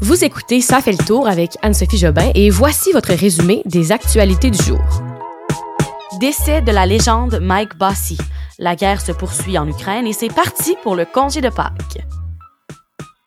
Vous écoutez Ça fait le tour avec Anne-Sophie Jobin et voici votre résumé des actualités du jour. Décès de la légende Mike Bossy. La guerre se poursuit en Ukraine et c'est parti pour le congé de Pâques.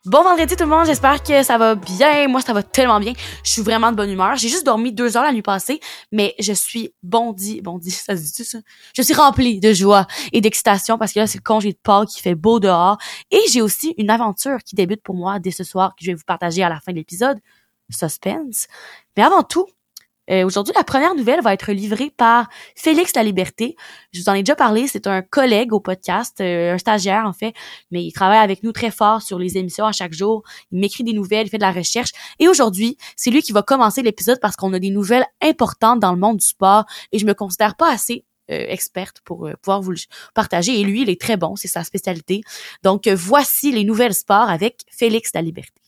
Bon vendredi tout le monde, j'espère que ça va bien. Moi, ça va tellement bien. Je suis vraiment de bonne humeur. J'ai juste dormi deux heures la nuit passée, mais je suis bondi, bondi, ça se dit ça? Je suis remplie de joie et d'excitation parce que là, c'est le congé de Pâques qui fait beau dehors. Et j'ai aussi une aventure qui débute pour moi dès ce soir que je vais vous partager à la fin de l'épisode. Suspense. Mais avant tout, euh, Aujourd'hui, la première nouvelle va être livrée par Félix La Liberté. Je vous en ai déjà parlé, c'est un collègue au podcast, euh, un stagiaire en fait, mais il travaille avec nous très fort sur les émissions à chaque jour. Il m'écrit des nouvelles, il fait de la recherche. Et aujourd'hui, c'est lui qui va commencer l'épisode parce qu'on a des nouvelles importantes dans le monde du sport et je me considère pas assez euh, experte pour pouvoir vous le partager. Et lui, il est très bon, c'est sa spécialité. Donc, voici les nouvelles sports avec Félix La Liberté.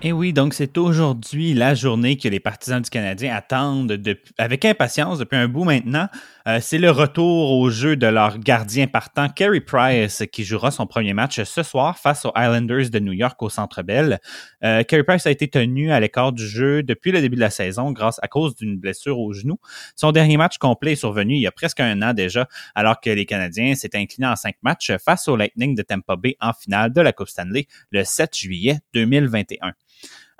Et oui, donc c'est aujourd'hui la journée que les partisans du Canadien attendent avec impatience depuis un bout maintenant. Euh, c'est le retour au jeu de leur gardien partant, Carey Price, qui jouera son premier match ce soir face aux Islanders de New York au Centre Bell. Euh, Carey Price a été tenu à l'écart du jeu depuis le début de la saison grâce à cause d'une blessure au genou. Son dernier match complet est survenu il y a presque un an déjà, alors que les Canadiens s'étaient inclinés en cinq matchs face au Lightning de Tampa Bay en finale de la Coupe Stanley le 7 juillet 2021.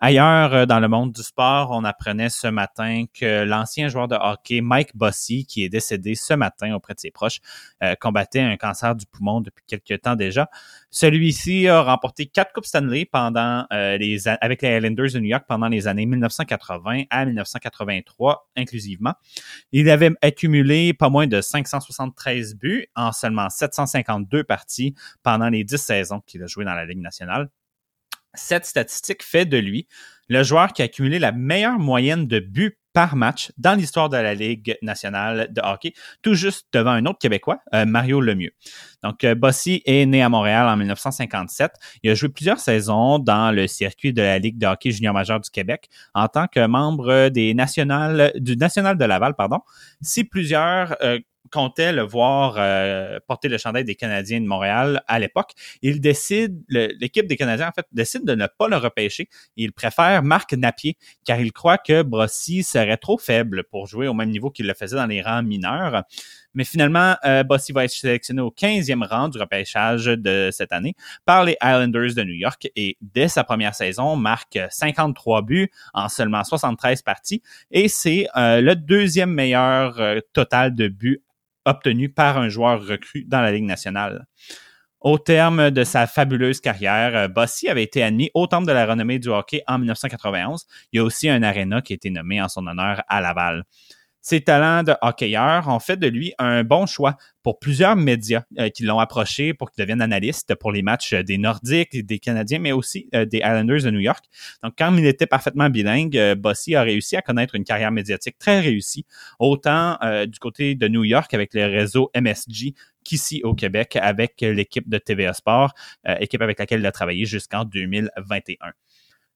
Ailleurs euh, dans le monde du sport, on apprenait ce matin que l'ancien joueur de hockey Mike Bossy, qui est décédé ce matin auprès de ses proches, euh, combattait un cancer du poumon depuis quelques temps déjà. Celui-ci a remporté quatre coupes Stanley pendant euh, les avec les Islanders de New York pendant les années 1980 à 1983 inclusivement. Il avait accumulé pas moins de 573 buts en seulement 752 parties pendant les 10 saisons qu'il a joué dans la Ligue nationale. Cette statistique fait de lui le joueur qui a accumulé la meilleure moyenne de buts par match dans l'histoire de la Ligue nationale de hockey, tout juste devant un autre Québécois, euh, Mario Lemieux. Donc, euh, Bossy est né à Montréal en 1957. Il a joué plusieurs saisons dans le circuit de la Ligue de hockey junior majeur du Québec en tant que membre des nationales, du National de Laval, pardon. Si plusieurs euh, comptait le voir euh, porter le chandail des Canadiens de Montréal à l'époque. Il décide, l'équipe des Canadiens, en fait, décide de ne pas le repêcher. Il préfère Marc Napier, car il croit que Brossy serait trop faible pour jouer au même niveau qu'il le faisait dans les rangs mineurs. Mais finalement, euh, Bossy va être sélectionné au 15e rang du repêchage de cette année par les Islanders de New York et dès sa première saison marque 53 buts en seulement 73 parties et c'est euh, le deuxième meilleur total de buts obtenu par un joueur recru dans la Ligue nationale. Au terme de sa fabuleuse carrière, euh, Bossy avait été admis au Temple de la renommée du hockey en 1991. Il y a aussi un aréna qui a été nommé en son honneur à Laval. Ses talents de hockeyeur ont fait de lui un bon choix pour plusieurs médias euh, qui l'ont approché pour qu'il devienne analyste pour les matchs des Nordiques, des Canadiens, mais aussi euh, des Islanders de New York. Donc, quand il était parfaitement bilingue, euh, Bossy a réussi à connaître une carrière médiatique très réussie, autant du côté de New York avec le réseau MSG qu'ici au Québec avec l'équipe de TVA Sport, équipe avec laquelle il a travaillé jusqu'en 2021.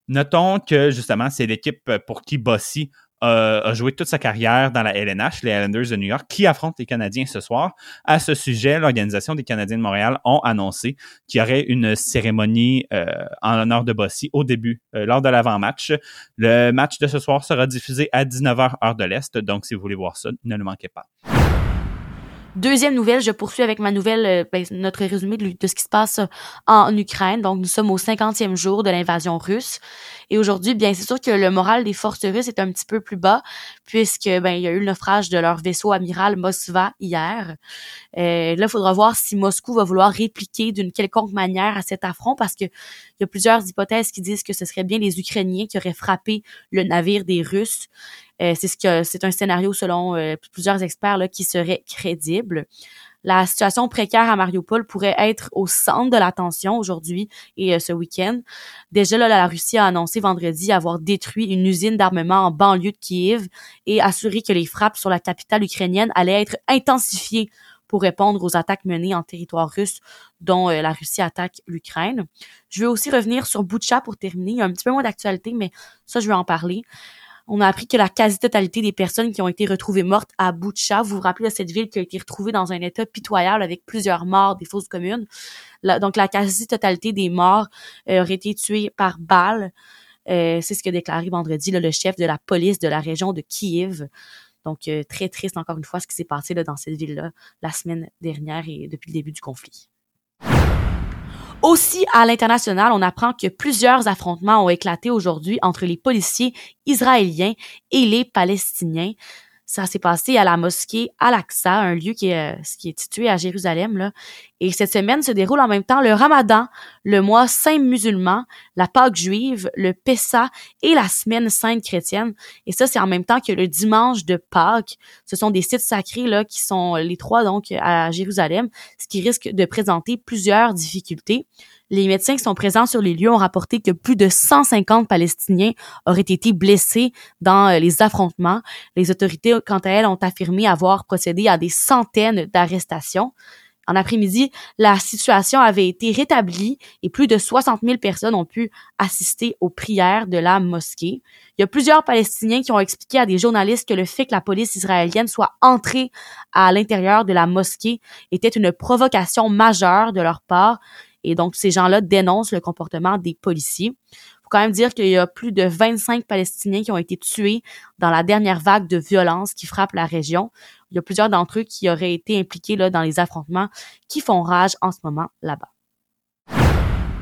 Notons que justement, c'est l'équipe pour qui Bossy a joué toute sa carrière dans la LNH, les Islanders de New York, qui affrontent les Canadiens ce soir. À ce sujet, l'Organisation des Canadiens de Montréal ont annoncé qu'il y aurait une cérémonie euh, en l'honneur de Bossy au début, euh, lors de l'avant-match. Le match de ce soir sera diffusé à 19h heure de l'Est, donc si vous voulez voir ça, ne le manquez pas. Deuxième nouvelle, je poursuis avec ma nouvelle, euh, ben, notre résumé de, de, ce qui se passe en Ukraine. Donc, nous sommes au 50e jour de l'invasion russe. Et aujourd'hui, bien, c'est sûr que le moral des forces russes est un petit peu plus bas, puisque, ben, il y a eu le naufrage de leur vaisseau amiral Moskva hier. Euh, là, il faudra voir si Moscou va vouloir répliquer d'une quelconque manière à cet affront, parce que il y a plusieurs hypothèses qui disent que ce serait bien les Ukrainiens qui auraient frappé le navire des Russes. Euh, c'est un scénario selon euh, plusieurs experts qui serait crédible. La situation précaire à Mariupol pourrait être au centre de l'attention aujourd'hui et euh, ce week-end. Déjà, la Russie a annoncé vendredi avoir détruit une usine d'armement en banlieue de Kiev et assuré que les frappes sur la capitale ukrainienne allaient être intensifiées pour répondre aux attaques menées en territoire russe dont la Russie attaque l'Ukraine. Je veux aussi revenir sur Butcha pour terminer. Il y a un petit peu moins d'actualité, mais ça, je vais en parler. On a appris que la quasi-totalité des personnes qui ont été retrouvées mortes à Boucha, vous vous rappelez de cette ville qui a été retrouvée dans un état pitoyable avec plusieurs morts, des fausses communes. donc la quasi-totalité des morts euh, auraient été tuées par balles. Euh, c'est ce que déclaré vendredi le chef de la police de la région de Kiev. Donc euh, très triste encore une fois ce qui s'est passé là, dans cette ville-là la semaine dernière et depuis le début du conflit. Aussi, à l'international, on apprend que plusieurs affrontements ont éclaté aujourd'hui entre les policiers israéliens et les Palestiniens. Ça s'est passé à la mosquée Al-Aqsa, un lieu qui est, euh, situé à Jérusalem. Là. Et cette semaine se déroule en même temps le Ramadan, le mois saint musulman, la Pâque juive, le Pessa et la semaine sainte chrétienne. Et ça, c'est en même temps que le dimanche de Pâques. Ce sont des sites sacrés là qui sont les trois donc à Jérusalem, ce qui risque de présenter plusieurs difficultés. Les médecins qui sont présents sur les lieux ont rapporté que plus de 150 Palestiniens auraient été blessés dans euh, les affrontements. Les autorités, quant à elles, ont affirmé avoir procédé à des centaines d'arrestations. En après-midi, la situation avait été rétablie et plus de 60 000 personnes ont pu assister aux prières de la mosquée. Il y a plusieurs Palestiniens qui ont expliqué à des journalistes que le fait que la police israélienne soit entrée à l'intérieur de la mosquée était une provocation majeure de leur part et donc, ces gens-là dénoncent le comportement des policiers. Quand même dire qu'il y a plus de 25 Palestiniens qui ont été tués dans la dernière vague de violence qui frappe la région. Il y a plusieurs d'entre eux qui auraient été impliqués là, dans les affrontements qui font rage en ce moment là-bas.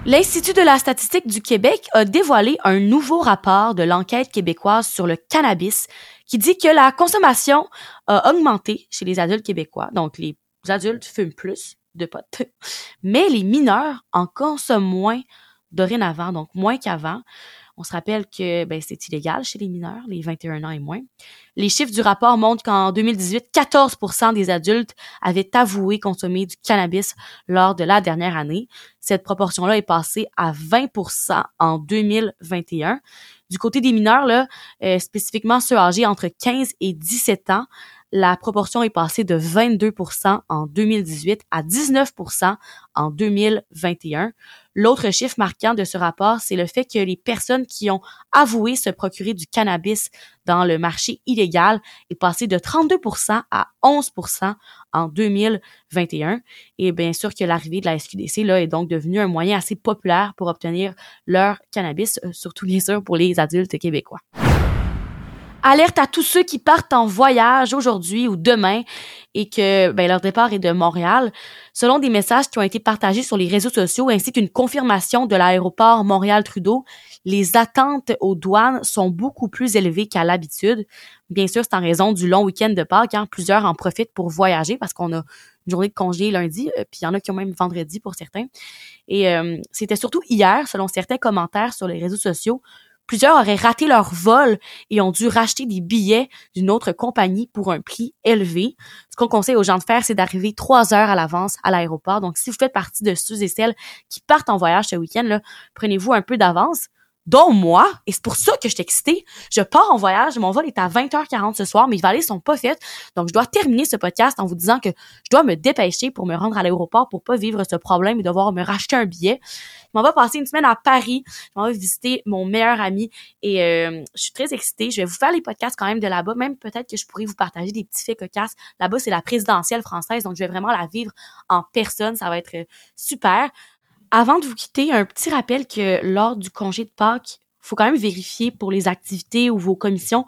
L'Institut de la statistique du Québec a dévoilé un nouveau rapport de l'enquête québécoise sur le cannabis qui dit que la consommation a augmenté chez les adultes québécois. Donc, les adultes fument plus, de potes. Mais les mineurs en consomment moins dorénavant, donc moins qu'avant. On se rappelle que ben, c'est illégal chez les mineurs, les 21 ans et moins. Les chiffres du rapport montrent qu'en 2018, 14% des adultes avaient avoué consommer du cannabis lors de la dernière année. Cette proportion-là est passée à 20% en 2021. Du côté des mineurs, là, euh, spécifiquement ceux âgés entre 15 et 17 ans, la proportion est passée de 22% en 2018 à 19% en 2021. L'autre chiffre marquant de ce rapport, c'est le fait que les personnes qui ont avoué se procurer du cannabis dans le marché illégal est passé de 32% à 11% en 2021. Et bien sûr que l'arrivée de la SQDC là, est donc devenue un moyen assez populaire pour obtenir leur cannabis, euh, surtout bien sûr pour les adultes québécois. Alerte à tous ceux qui partent en voyage aujourd'hui ou demain et que ben, leur départ est de Montréal. Selon des messages qui ont été partagés sur les réseaux sociaux ainsi qu'une confirmation de l'aéroport Montréal-Trudeau, les attentes aux douanes sont beaucoup plus élevées qu'à l'habitude. Bien sûr, c'est en raison du long week-end de Pâques. Hein. Plusieurs en profitent pour voyager parce qu'on a une journée de congé lundi, euh, puis il y en a qui ont même vendredi pour certains. Et euh, c'était surtout hier, selon certains commentaires sur les réseaux sociaux, Plusieurs auraient raté leur vol et ont dû racheter des billets d'une autre compagnie pour un prix élevé. Ce qu'on conseille aux gens de faire, c'est d'arriver trois heures à l'avance à l'aéroport. Donc, si vous faites partie de ceux et celles qui partent en voyage ce week-end, prenez-vous un peu d'avance dont moi, et c'est pour ça que je suis excitée, je pars en voyage, mon vol est à 20h40 ce soir, mes valises sont pas faites, donc je dois terminer ce podcast en vous disant que je dois me dépêcher pour me rendre à l'aéroport pour pas vivre ce problème et devoir me racheter un billet. Je m'en vais passer une semaine à Paris, je m'en vais visiter mon meilleur ami et euh, je suis très excitée, je vais vous faire les podcasts quand même de là-bas, même peut-être que je pourrais vous partager des petits faits cocasses. Là-bas, c'est la présidentielle française, donc je vais vraiment la vivre en personne, ça va être euh, super. Avant de vous quitter, un petit rappel que lors du congé de Pâques, faut quand même vérifier pour les activités ou vos commissions.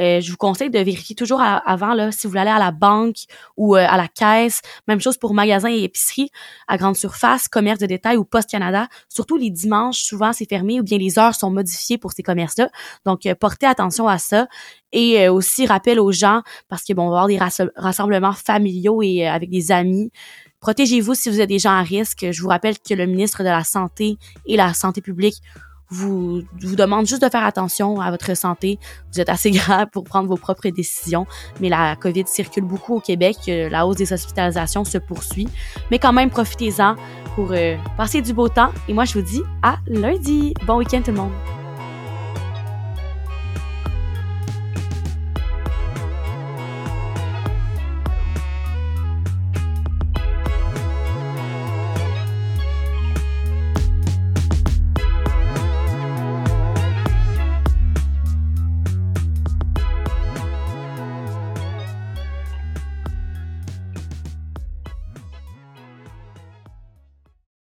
Euh, je vous conseille de vérifier toujours avant là, si vous voulez aller à la banque ou euh, à la caisse. Même chose pour magasins et épiceries à grande surface, commerce de détail ou Poste Canada. Surtout les dimanches, souvent c'est fermé ou bien les heures sont modifiées pour ces commerces-là. Donc euh, portez attention à ça. Et aussi rappel aux gens parce que bon, on va avoir des rassemblements familiaux et avec des amis. Protégez-vous si vous êtes des gens à risque. Je vous rappelle que le ministre de la Santé et la Santé publique vous, vous demande juste de faire attention à votre santé. Vous êtes assez grave pour prendre vos propres décisions, mais la COVID circule beaucoup au Québec. La hausse des hospitalisations se poursuit. Mais quand même, profitez-en pour euh, passer du beau temps. Et moi, je vous dis à lundi. Bon week-end tout le monde.